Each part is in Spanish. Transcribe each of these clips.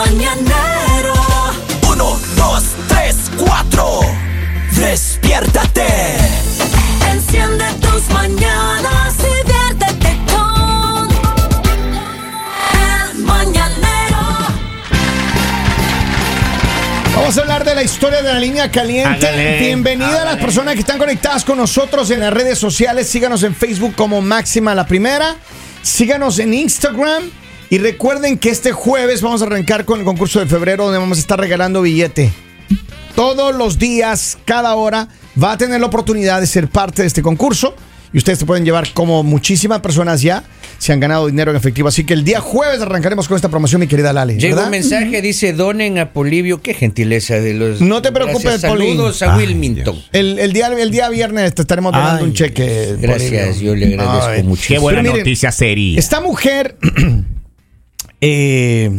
mañanero. Uno, dos, tres, cuatro. Despiértate. Enciende tus mañanas y viértete con el mañanero. Vamos a hablar de la historia de la línea caliente. Bienvenida a las personas que están conectadas con nosotros en las redes sociales. Síganos en Facebook como Máxima la Primera. Síganos en Instagram. Y recuerden que este jueves vamos a arrancar con el concurso de febrero donde vamos a estar regalando billete. Todos los días, cada hora, va a tener la oportunidad de ser parte de este concurso. Y ustedes se pueden llevar como muchísimas personas ya se han ganado dinero en efectivo. Así que el día jueves arrancaremos con esta promoción, mi querida Lali. Llega un mensaje, dice donen a Polivio. Qué gentileza de los. No te preocupes, Gracias, Poli. Saludos a Wilmington. El, el día, el día viernes te estaremos dando Ay, un cheque. Gracias, yo le agradezco Ay, mucho. Qué buena Pero miren, noticia sería. Esta mujer eh,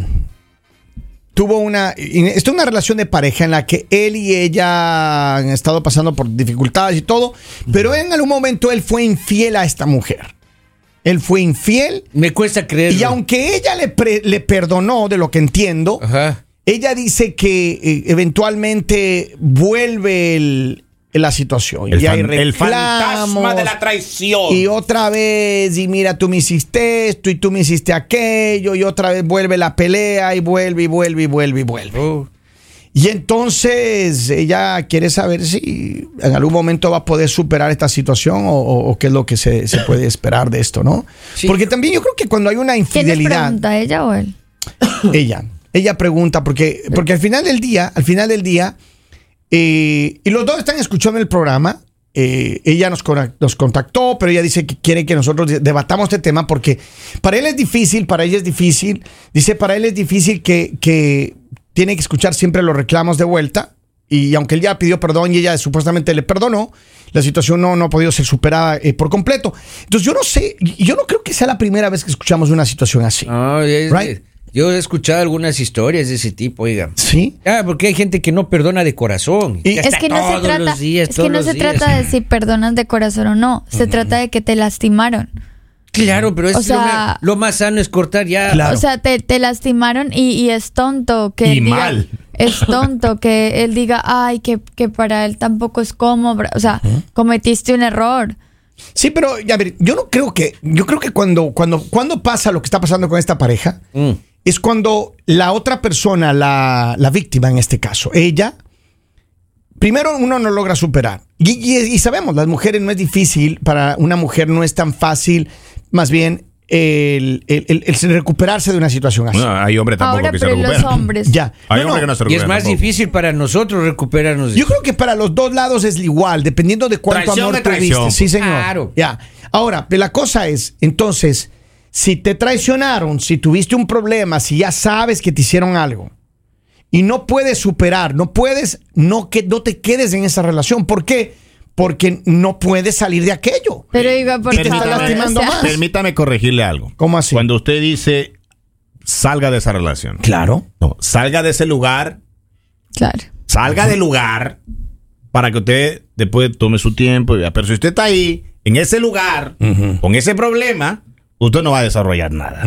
tuvo una. Es una relación de pareja en la que él y ella han estado pasando por dificultades y todo, pero en algún momento él fue infiel a esta mujer. Él fue infiel Me cuesta creerlo. y aunque ella le, pre- le perdonó, de lo que entiendo, Ajá. ella dice que eh, eventualmente vuelve el- la situación. El, y fan- el fantasma de la traición. Y otra vez, y mira, tú me hiciste esto y tú me hiciste aquello, y otra vez vuelve la pelea y vuelve y vuelve y vuelve y vuelve. Y entonces ella quiere saber si en algún momento va a poder superar esta situación o, o- o qué es lo que se, se puede esperar de esto, ¿no? Sí. Porque también yo creo que cuando hay una ¿Quién infidelidad pregunta, ella o él? ella. Ella pregunta, porque, porque al final del día, al final del día, eh, y los dos están escuchando el programa. eh, ella nos, nos contactó, pero ella dice que quiere que nosotros de- debatamos este tema porque para él es difícil, para ella es difícil. Dice, para él es difícil que, que tiene que escuchar siempre los reclamos de vuelta. Y aunque él ya pidió perdón y ella supuestamente le perdonó, la situación no, no ha podido ser superada eh, por completo. Entonces yo no sé, yo no creo que sea la primera vez que escuchamos una situación así. Ah, es- Right. Yo he escuchado algunas historias de ese tipo, oiga. ¿Sí? Ah, porque hay gente que no perdona de corazón. Y- Es que no se trata, días, es que no se días. trata de si perdonas de corazón o no, se trata de que te lastimaron. Claro, pero es O lo, sea- lo más sano es cortar ya. Claro. O sea, te, te lastimaron y, y es tonto que Y él diga, mal. es tonto que él diga, ay, que, que para él tampoco es cómodo, o sea, cometiste un error. Sí, pero ya ver, yo no creo que, yo creo que cuando, cuando, cuando pasa lo que está pasando con esta pareja, Mm. Es cuando la otra persona, la, la víctima en este caso, ella, primero uno no logra superar. Y, y- y sabemos, las mujeres no es difícil, para una mujer no es tan fácil, más bien el, el- el- el recuperarse de una situación así. No, hay hombres tampoco Ahora, que se pero los recuperan. hombres. Ya. Hay No, hombres no. que no se Y es recuperan más tampoco. difícil para nosotros recuperarnos. de Yo creo que para los dos lados es igual, dependiendo de cuánto Traición amor de traición. tuviste. Sí, señor. Claro. Ya. Ahora, la cosa es, entonces, si te traicionaron, si tuviste un problema, si ya sabes que te hicieron algo y no puedes superar, no puedes, no que no te quedes en esa relación. ¿Por qué? Porque no puedes salir de aquello. Pero diga, por Y te está favor, lastimando o sea, más. Permítame corregirle algo. ¿Cómo así? Cuando usted dice salga de esa relación. Claro. No, salga de ese lugar, Claro. salga del lugar para que usted después tome su tiempo. y vea. Pero si usted está ahí, en ese lugar, con ese problema, usted no va a desarrollar nada.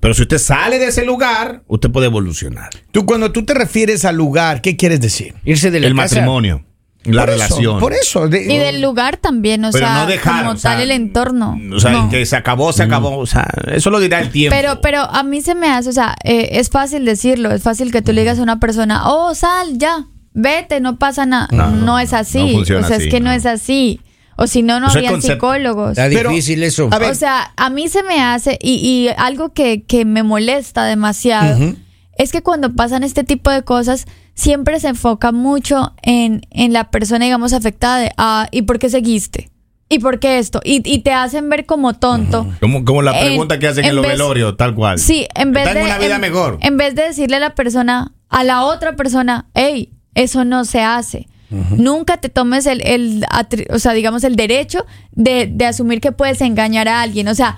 Pero si usted sale de ese lugar, usted puede evolucionar. Tú cuando tú te refieres al lugar, ¿qué quieres decir? Irse de la El casa. matrimonio, la Por eso, relación. por eso. de- Y del lugar también, o Pero sea, no dejar, como o sea, tal el entorno. O sea, No. que se acabó, se acabó. O sea, eso lo dirá el tiempo. Pero, pero a mí se me hace, o sea, eh, es fácil decirlo, es fácil que tú le digas a una persona, oh, sal, ya, vete, no pasa nada. No, No, no, es así. no funciona o sea, así, es que no. no. es así. O si no, no habrían concepto. psicólogos. Está Pero- difícil eso. a ver, O sea, a mí se me hace, y, y algo que, que me molesta demasiado, es que cuando pasan este tipo de cosas, siempre se enfoca mucho en, en la persona, digamos, afectada de, ah, ¿y por qué seguiste? ¿Y por qué esto? Y, y te hacen ver como tonto. como, como la en- pregunta que hacen en, en los velorios, tal cual. Sí, en vez de. una vida en, mejor. En vez de decirle a la persona, a la otra persona, hey, eso no se hace. Nunca te tomes el, el o sea, digamos, el derecho de, de asumir que puedes engañar a alguien. O sea,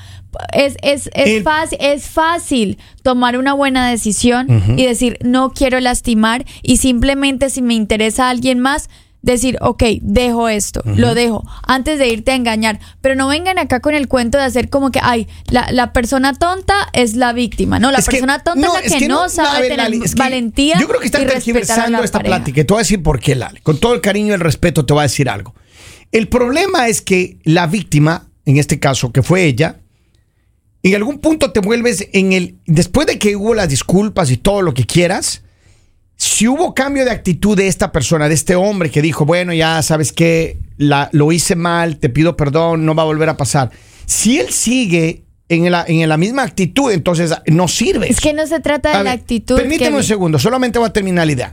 es, es, es, El- fácil, es fácil tomar una buena decisión y decir, no quiero lastimar y simplemente si me interesa a alguien más, decir, ok, dejo esto, lo dejo, antes de irte a engañar. Pero no vengan acá con el cuento de hacer como que, ay, la, la persona tonta es la víctima. No, la Es que- persona tonta no, es la que, no, sabe ver, tener Lali, es que valentía. Yo creo que están tergiversando esta pareja. plática. y Te voy a decir por qué, Lali. Con todo el cariño y el respeto, te voy a decir algo. El problema es que la víctima, en este caso, que fue ella, en algún punto te vuelves en el. Después de que hubo las disculpas y todo lo que quieras, si hubo cambio de actitud de esta persona, de este hombre que dijo, bueno, ya sabes que lo hice mal, te pido perdón, no va a volver a pasar. Si él sigue en la, en la misma actitud, entonces no sirve. Es que no se trata de A la ver, actitud. Permíteme un segundo, solamente voy a terminar la idea.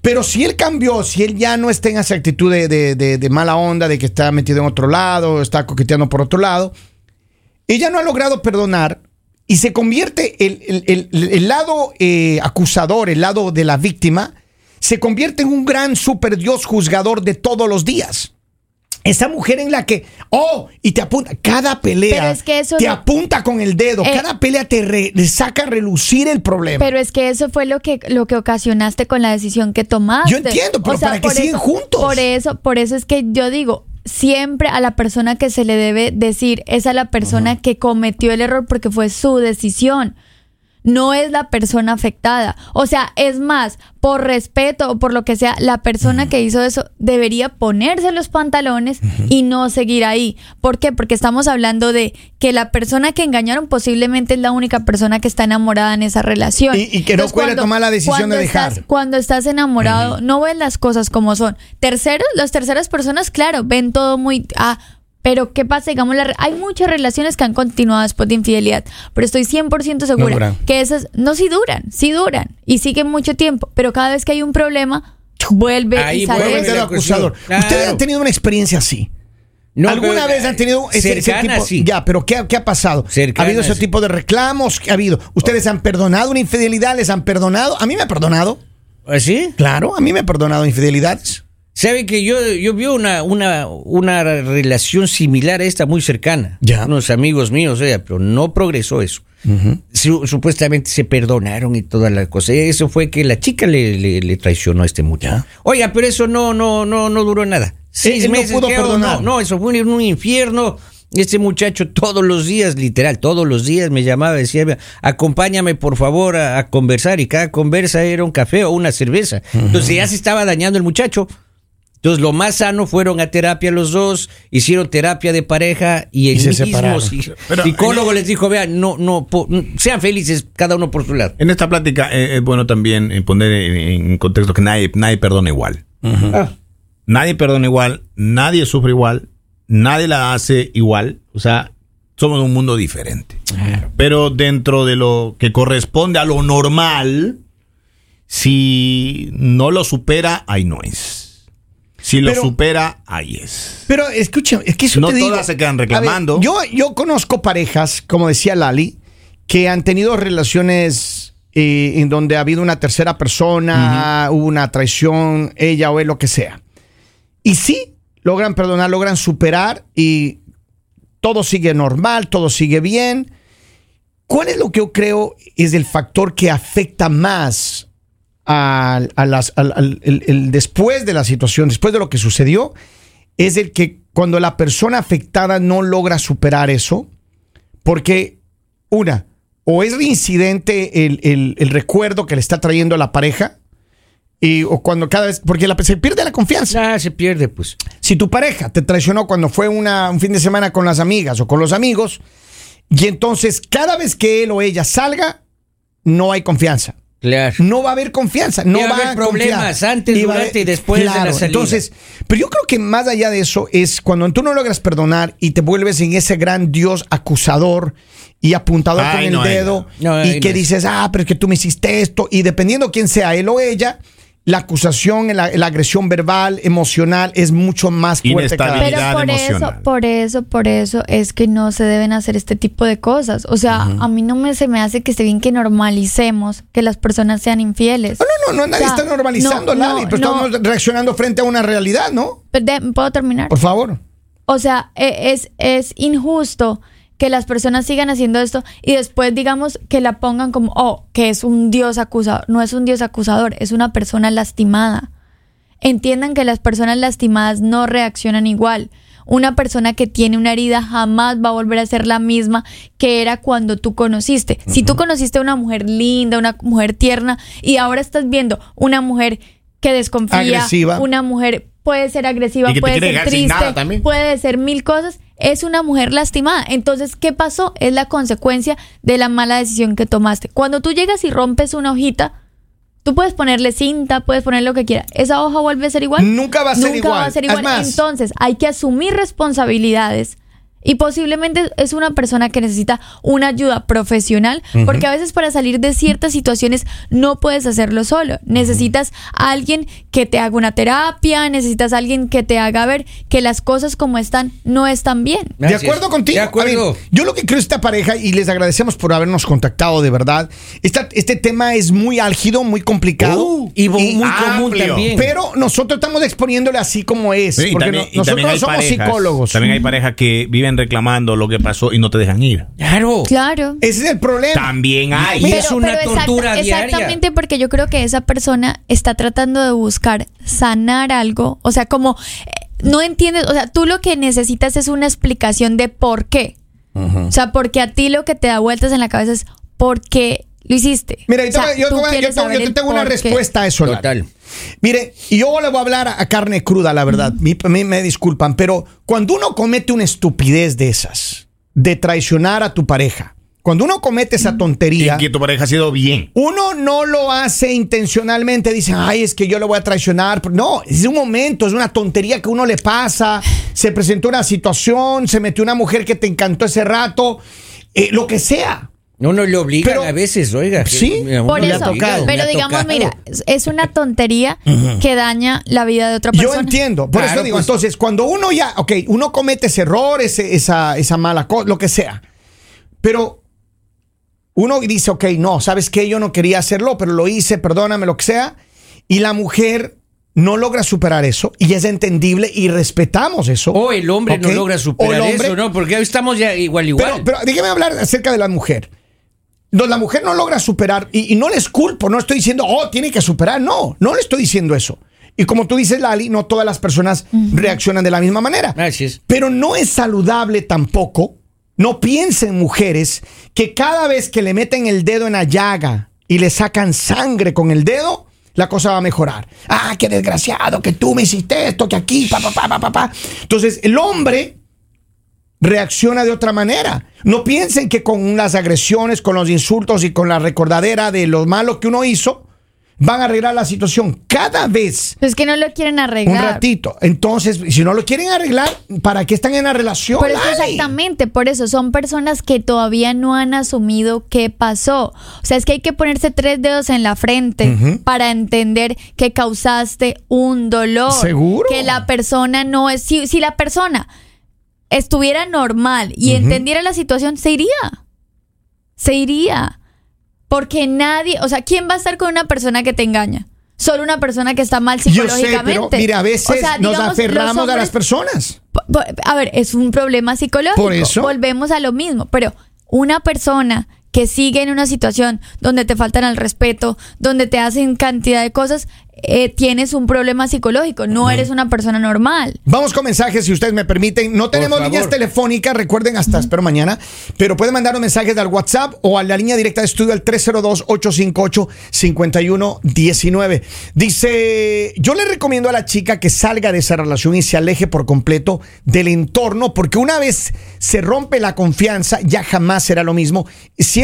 Pero si él cambió, si él ya no está en esa actitud de, de- de- de mala onda, de que está metido en otro lado, está coqueteando por otro lado, ella no ha logrado perdonar y se convierte el, el- el- el lado eh, acusador, el lado de la víctima, se convierte en un gran super Dios juzgador de todos los días. Esa mujer en la que, oh, y te apunta, cada pelea es que te no- apunta con el dedo, Eh, cada pelea te, re- saca a relucir el problema. Pero es que eso fue lo que lo que ocasionaste con la decisión que tomaste. Yo entiendo, pero para sigan eso- juntos. Por eso, por eso es que yo digo, siempre a la persona que se le debe decir es a la persona que cometió el error porque fue su decisión. No es la persona afectada. O sea, es más, por respeto o por lo que sea, la persona que hizo eso debería ponerse los pantalones y no seguir ahí. ¿Por qué? Porque estamos hablando de que la persona que engañaron posiblemente es la única persona que está enamorada en esa relación. Y- y que no puede tomar la decisión de dejar. estás- cuando estás enamorado, no ves las cosas como son. Terceros, las terceras personas, claro, ven todo muy. Ah, pero ¿qué pasa? Digamos, la re- hay muchas relaciones que han continuado después de infidelidad, pero estoy 100% segura que esas no sí duran, sí duran y siguen mucho tiempo, pero cada vez que hay un problema, vuelve Ahí y sale vuelve el acusador. Ustedes han tenido una experiencia así. No, ¿Alguna pero, vez han tenido ese, tipo? sí. Ya, pero ¿qué, qué ha pasado? Cercana, ¿Ha habido ese sí. tipo de reclamos? ¿Qué ha habido? ¿Ustedes han perdonado una infidelidad? ¿Les han perdonado? A mí me ha perdonado. ¿Así? Claro, a mí me ha perdonado infidelidades. ¿Sabe que yo, yo vi una, una, una relación similar a esta muy cercana? Ya. Unos amigos míos, pero no progresó eso. Su- supuestamente se perdonaron y toda la cosa. Eso fue que la chica le, le- le traicionó a este muchacho. Oiga, pero eso no, no, no, no duró nada. Seis él no meses. pudo perdonar. No, no, eso fue un, un infierno. Este muchacho todos los días, literal, todos los días me llamaba, decía, acompáñame por favor a, a conversar y cada conversa era un café o una cerveza. Entonces ya se estaba dañando el muchacho. Entonces lo más sano fueron a terapia los dos, hicieron terapia de pareja y el Y se mismo separaron. si- Pero- psicólogo les dijo, vean, no, no, po- sean felices cada uno por su lado. En esta plática eh, es bueno también eh, poner en, en contexto que nadie, nadie perdona igual. Ah, Nadie perdona igual, nadie sufre igual, nadie la hace igual. O sea, somos un mundo diferente. Pero dentro de lo que corresponde a lo normal, si no lo supera, ahí no es. Si lo Pero- supera, ahí es. Pero escuchen, es que eso No te digo. todas se quedan ver, reclamando. yo, yo conozco parejas, como decía Lali, que han tenido relaciones eh, en donde ha habido una tercera persona, hubo una traición, ella o él, lo que sea. Y sí, logran perdonar, logran superar y todo sigue normal, todo sigue bien. ¿Cuál es lo que yo creo es el factor que afecta más al, a las- al- al- el- el después de la situación, después de lo que sucedió? Es el que cuando la persona afectada no logra superar eso, porque una, o es reincidente el, el- el recuerdo que le está trayendo a la pareja, y, o cuando cada vez, porque la, se pierde la confianza. Ah, se pierde, pues. Si tu pareja te traicionó cuando fue una- un fin de semana con las amigas o con los amigos, y entonces cada vez que él o ella salga, no hay confianza. Claro. No va a haber confianza, no va a haber problemas confiar. antes, Y durante y después de la salida. Entonces, pero yo creo que más allá de eso es cuando tú no logras perdonar y te vuelves en ese gran Dios acusador y apuntador Ay, con el ay, dedo no. No, y ay, que dices, ah, pero es que tú me hiciste esto y dependiendo quién sea él o ella, la acusación, la, la agresión verbal, emocional es mucho más fuerte cada vez. Pero por eso, por eso, por eso es que no se deben hacer este tipo de cosas. O sea, a mí no me se me hace que esté bien que normalicemos que las personas sean infieles. No, no, no, nadie O sea, está normalizando, no, Lali, no, pero no. estamos reaccionando frente a una realidad, ¿no? Pero de- ¿Puedo terminar? Por favor. O sea, e- es, es injusto que las personas sigan haciendo esto y después digamos que la pongan como, oh, que es un dios acusador. No es un dios acusador, es una persona lastimada. entiendan que las personas lastimadas no reaccionan igual. Una persona que tiene una herida jamás va a volver a ser la misma que era cuando tú conociste. Si tú conociste a una mujer linda, una mujer tierna, y ahora estás viendo una mujer que desconfía, Agresiva. una mujer puede ser agresiva, puede ser triste, puede ser mil cosas, es una mujer lastimada. Entonces, ¿qué pasó? Es la consecuencia de la mala decisión que tomaste. Cuando tú llegas y rompes una hojita, tú puedes ponerle cinta, puedes poner lo que quieras. ¿Esa hoja vuelve a ser igual? Nunca va a ser Nunca igual. va a ser igual. Entonces, hay que asumir responsabilidades. Y posiblemente es una persona que necesita una ayuda profesional, porque a veces para salir de ciertas situaciones no puedes hacerlo solo. Necesitas a alguien que te haga una terapia, necesitas a alguien que te haga ver que las cosas como están no están bien. De acuerdo contigo. De A acuerdo. ver, yo lo que creo esta pareja, y les agradecemos por habernos contactado de verdad, esta- este tema es muy álgido, muy complicado. Uh, y muy común amplio. también. Pero nosotros estamos exponiéndole así como es. Sí, porque también- no- y nosotros no somos parejas- psicólogos. También hay parejas que viven reclamando lo que pasó y no te dejan ir. Claro. Claro. Ese es el problema. También hay. Y es una exacta- tortura diaria. Exactamente porque yo creo que esa persona está tratando de buscar sanar algo. O sea, como eh, no entiendes, o sea, tú lo que necesitas es una explicación de por qué. O sea, porque a ti lo que te da vueltas en la cabeza es por qué lo hiciste. Mira, yo, O sea, te- yo, te yo te- yo te tengo una respuesta a eso. Total. Mire, y yo le voy a hablar a, a carne cruda, la verdad. Mi- me, me disculpan, pero cuando uno comete una estupidez de esas, de traicionar a tu pareja, cuando uno comete esa Y tontería, que tu pareja ha sido bien. uno no lo hace intencionalmente, dice, ay, es que yo le voy a traicionar. No, es un momento, es una tontería que uno le pasa. Se presentó una situación, se metió una mujer que te encantó ese rato, eh, lo que sea. No, no le obligan Pero- a veces, oiga. Sí, Por eso, tocado. pero digamos, tocado. mira, es- una tontería que daña la vida de otra Yo persona. entiendo, por Claro, eso digo, pues- entonces, cuando uno ya, ok, uno comete ese error, ese- esa, esa mala cosa, lo que sea, pero uno dice, ok, no, ¿sabes qué? Yo no quería hacerlo, pero lo hice, perdóname, lo que sea, y la mujer no logra superar eso, y es entendible, y respetamos eso. O el hombre no logra superar el hombre- eso, ¿no? Porque hoy estamos ya igual, igual. Pero, pero déjeme hablar acerca de la mujer. La mujer no logra superar, y, y no les culpo, no estoy diciendo, oh, tiene que superar, no, no le estoy diciendo eso. Y como tú dices, Lali, no todas las personas reaccionan de la misma manera. Así es. Pero no es saludable tampoco, no piensen mujeres, que cada vez que le meten el dedo en la llaga y le sacan sangre con el dedo, la cosa va a mejorar. Ah, qué desgraciado, que tú me hiciste esto, que aquí, pa, pa, pa, pa, pa, pa. Entonces, el hombre reacciona de otra manera. No piensen que con las agresiones, con los insultos y con la recordadera de lo malo que uno hizo, van a arreglar la situación. Cada vez Es que no lo quieren un arreglar. ratito. Entonces, si no lo quieren arreglar, ¿para qué están en la relación? Pero es que Lali? exactamente, por eso son personas que todavía no han asumido qué pasó. O sea, es que hay que ponerse tres dedos en la frente para entender que causaste un dolor. Seguro. Que la persona no es. Si, si la persona estuviera normal y entendiera la situación, se iría. Se iría. Porque nadie. O sea, ¿quién va a estar con una persona que te engaña? Solo una persona que está mal Yo sé, psicológicamente. pero mira, a veces O sea, nos aferramos a las personas. A ver, es un problema psicológico. Por eso. Volvemos a lo mismo. Pero una persona que sigue en una situación donde te faltan al respeto, donde te hacen cantidad de cosas, eh, tienes un problema psicológico. No eres una persona normal. Vamos con mensajes, si ustedes me permiten. No tenemos líneas telefónicas, recuerden, hasta espero mañana. Pero pueden mandar un mensaje al WhatsApp o a la línea directa de estudio al 302-858-5119. Dice: Yo le recomiendo a la chica que salga de esa relación y se aleje por completo del entorno, porque una vez se rompe la confianza, ya jamás será lo mismo.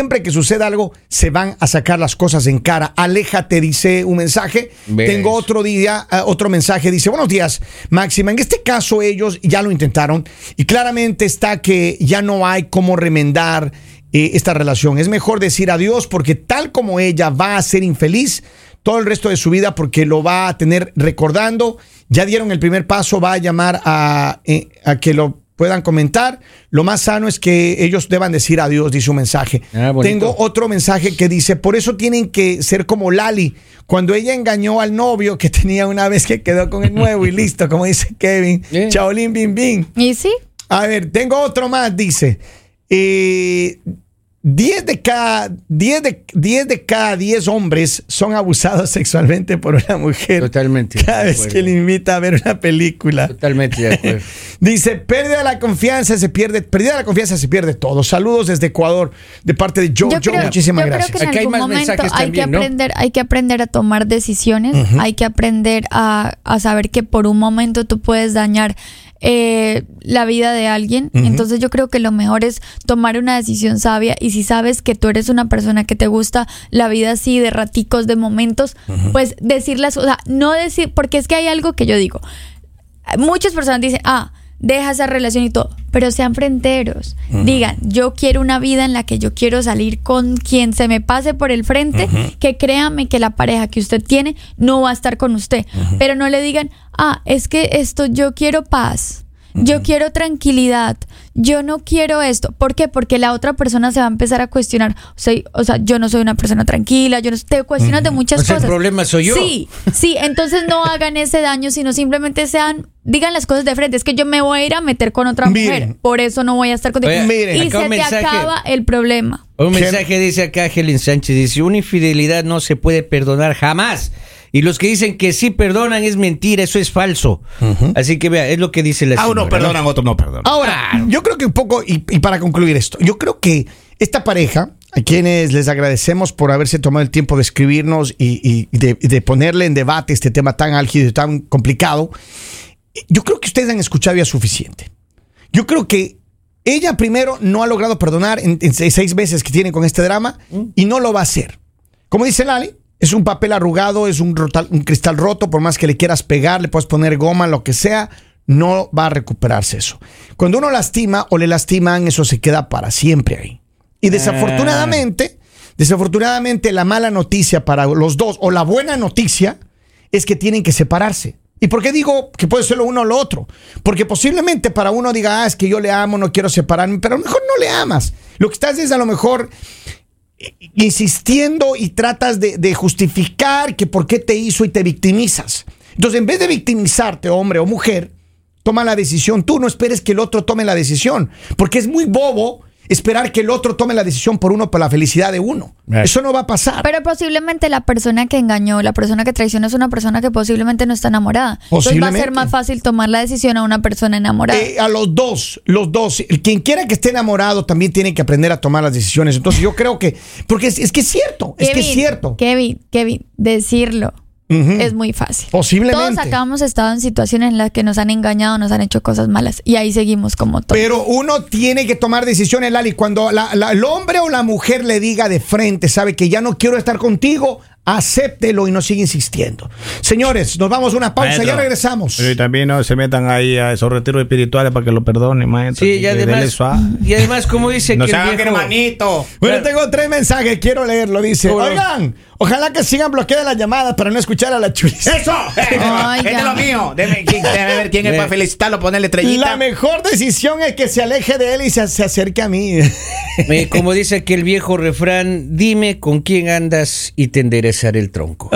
Siempre que suceda algo, se van a sacar las cosas en cara. Aléjate, dice un mensaje. ¿Ves? Tengo otro día, ah, otro mensaje, dice, buenos días, Máxima. En este caso ellos ya lo intentaron y claramente está que ya no hay cómo remendar eh, esta relación. Es mejor decir adiós porque tal como ella va a ser infeliz todo el resto de su vida porque lo va a tener recordando. Ya dieron el primer paso, va a llamar a, eh, a que lo puedan comentar. Lo más sano es que ellos deban decir adiós, dice un mensaje. Ah. Tengo otro mensaje que dice, por eso tienen que ser como Lali, cuando ella engañó al novio que tenía una vez que quedó con el nuevo y listo, como dice Kevin. Eh. Chaolín, bim, bim. ¿Y sí? A ver, tengo otro más, dice. Eh, 10 de cada 10 de, 10 de cada 10 hombres son abusados sexualmente por una mujer. Totalmente Cada vez acuerdo. que le invita a ver una película. Totalmente de acuerdo. Dice, pérdida de la confianza se pierde, pérdida la confianza se pierde todo. Saludos desde Ecuador de parte de Joe. Yo Joe, creo, muchísimas yo creo gracias. que en Aquí hay más momento mensajes hay también, que ¿no? aprender, hay que aprender a tomar decisiones, hay que aprender a, a saber que por un momento tú puedes dañar eh, la vida de alguien. Entonces yo creo que lo mejor es tomar una decisión sabia y si sabes que tú eres una persona que te gusta la vida así de raticos, de momentos, pues decirlas, o sea, no decir, porque es que hay algo que yo digo, muchas personas dicen, ah, deja esa relación y todo, pero sean fronteros. Digan, yo quiero una vida en la que yo quiero salir con quien se me pase por el frente, que créame que la pareja que usted tiene no va a estar con usted. Pero no le digan, ah, es que esto, yo quiero paz. Yo quiero tranquilidad. Yo no quiero esto. ¿Por qué? Porque la otra persona se va a empezar a cuestionar. O sea, o sea yo no soy una persona tranquila. Yo no te cuestionas de muchas O sea, el cosas. problema soy yo. Sí, sí. Entonces no hagan ese daño, sino simplemente sean, digan las cosas de frente. Es que yo me voy a ir a meter con otra Miren. mujer. Por eso no voy a estar contigo. Oye, miren. y se te acaba el problema. Un ¿Qué? mensaje dice acá Helen Sánchez, dice, una infidelidad no se puede perdonar jamás. Y los que dicen que sí perdonan es mentira, eso es falso. Así que vea, es lo que dice la A uno señora, ¿no? perdonan, a otro no perdonan. Ahora, yo creo que un poco, y, y para concluir esto, yo creo que esta pareja, a quienes les agradecemos por haberse tomado el tiempo de escribirnos y, y- de, y de ponerle en debate este tema tan álgido y tan complicado, yo creo que ustedes han escuchado ya suficiente. Yo creo que ella primero no ha logrado perdonar en, en seis, seis meses que tiene con este drama y no lo va a hacer. Como dice Lali, es un papel arrugado, es un, rotal- un cristal roto, por más que le quieras pegar, le puedes poner goma, lo que sea, no va a recuperarse eso. Cuando uno lastima o le lastiman, eso se queda para siempre ahí. Y desafortunadamente, desafortunadamente la mala noticia para los dos o la buena noticia es que tienen que separarse. ¿Y por qué digo que puede ser lo uno o lo otro? Porque posiblemente para uno diga, ah, es que yo le amo, no quiero separarme, pero a lo mejor no le amas. Lo que estás es a lo mejor insistiendo y tratas de, justificar que por qué te hizo y te victimizas. Entonces, en vez de victimizarte, hombre o mujer, toma la decisión. Tú no esperes que el otro tome la decisión, porque es muy bobo esperar que el otro tome la decisión por uno, por la felicidad de uno. Eso no va a pasar. Pero posiblemente la persona que engañó, la persona que traicionó es una persona que posiblemente no está enamorada. Entonces va a ser más fácil tomar la decisión a una persona enamorada. Eh, a los dos, los dos. Quien quiera que esté enamorado también tiene que aprender a tomar las decisiones. Entonces yo creo que, porque es, es que es cierto, es que es Kevin, cierto. Kevin, Kevin, decirlo Es muy fácil. Posiblemente. Todos acá hemos estado en situaciones en las que nos han engañado, nos han hecho cosas malas y ahí seguimos como todos. Pero uno tiene que tomar decisiones, Lali. Cuando la- la- el hombre o la mujer le diga de frente, sabe que ya no quiero estar contigo, acéptelo y no sigue insistiendo. Señores, nos vamos a una pausa, Maestro, ya regresamos. Pero y también no se metan ahí a esos retiros espirituales para que lo perdonen, maestro. Sí, y además, y además, como dice No que el viejo- hermanito. Bueno, tengo tres mensajes, quiero leerlo. Dice, oigan, ojalá que sigan bloqueadas las llamadas para no escuchar a la chulis. ¡Eso! Este es lo mío. Déjame, déjame ver quién es para felicitarlo, ponerle estrellita. La mejor decisión es que se aleje de él y se, se acerque a mí. Eh, como dice aquel viejo refrán, dime con quién andas y te enderezaré el tronco.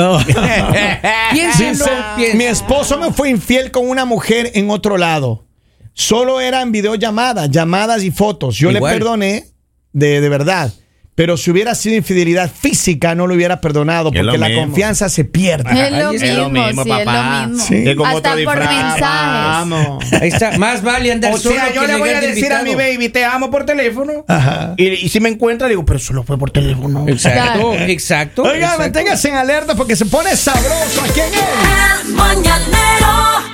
Piénselo, Dice, piénselo. mi esposo me fue infiel con una mujer en otro lado. Solo eran videollamadas, llamadas y fotos. Yo Igual. le perdoné de, de verdad. Pero si hubiera sido infidelidad física, no lo hubiera perdonado Es porque la confianza se pierde. es lo mismo, está. lo mismo, sí, papá. es lo mismo. Sí. Hasta por disfraz. mensajes. Vamos. Ahí está, más vale andar O solo sea, yo que le voy a decir a mi baby, te amo por teléfono. Ajá. Y, y si me encuentra, digo, pero solo fue por teléfono. Exacto, exacto. Oiga, exacto. manténgase en alerta porque se pone sabroso aquí en él. El mañanero